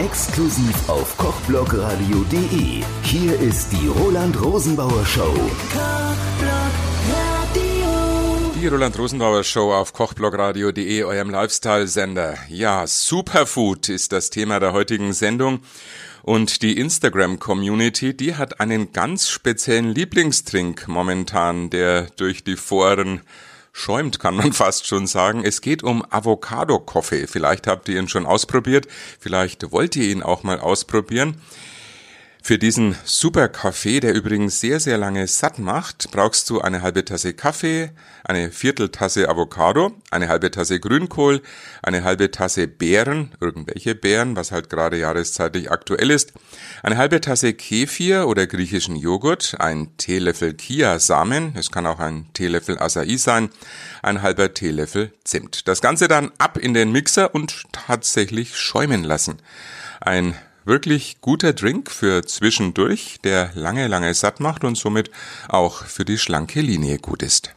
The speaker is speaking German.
Exklusiv auf kochblogradio.de. Hier ist die Roland Rosenbauer Show. Die Roland Rosenbauer Show auf kochblogradio.de, eurem Lifestyle-Sender. Ja, Superfood ist das Thema der heutigen Sendung. Und die Instagram-Community, die hat einen ganz speziellen Lieblingstrink momentan, der durch die Foren schäumt, kann man fast schon sagen. Es geht um Avocado-Coffee. Vielleicht habt ihr ihn schon ausprobiert, vielleicht wollt ihr ihn auch mal ausprobieren. Für diesen super Kaffee, der übrigens sehr, sehr lange satt macht, brauchst du eine halbe Tasse Kaffee, eine Vierteltasse Avocado, eine halbe Tasse Grünkohl, eine halbe Tasse Beeren, irgendwelche Beeren, was halt gerade jahreszeitlich aktuell ist, eine halbe Tasse Kefir oder griechischen Joghurt, ein Teelöffel Kia-Samen, es kann auch ein Teelöffel Acai sein, ein halber Teelöffel Zimt. Das Ganze dann ab in den Mixer und tatsächlich schäumen lassen. Ein wirklich guter Drink für zwischendurch, der lange, lange satt macht und somit auch für die schlanke Linie gut ist.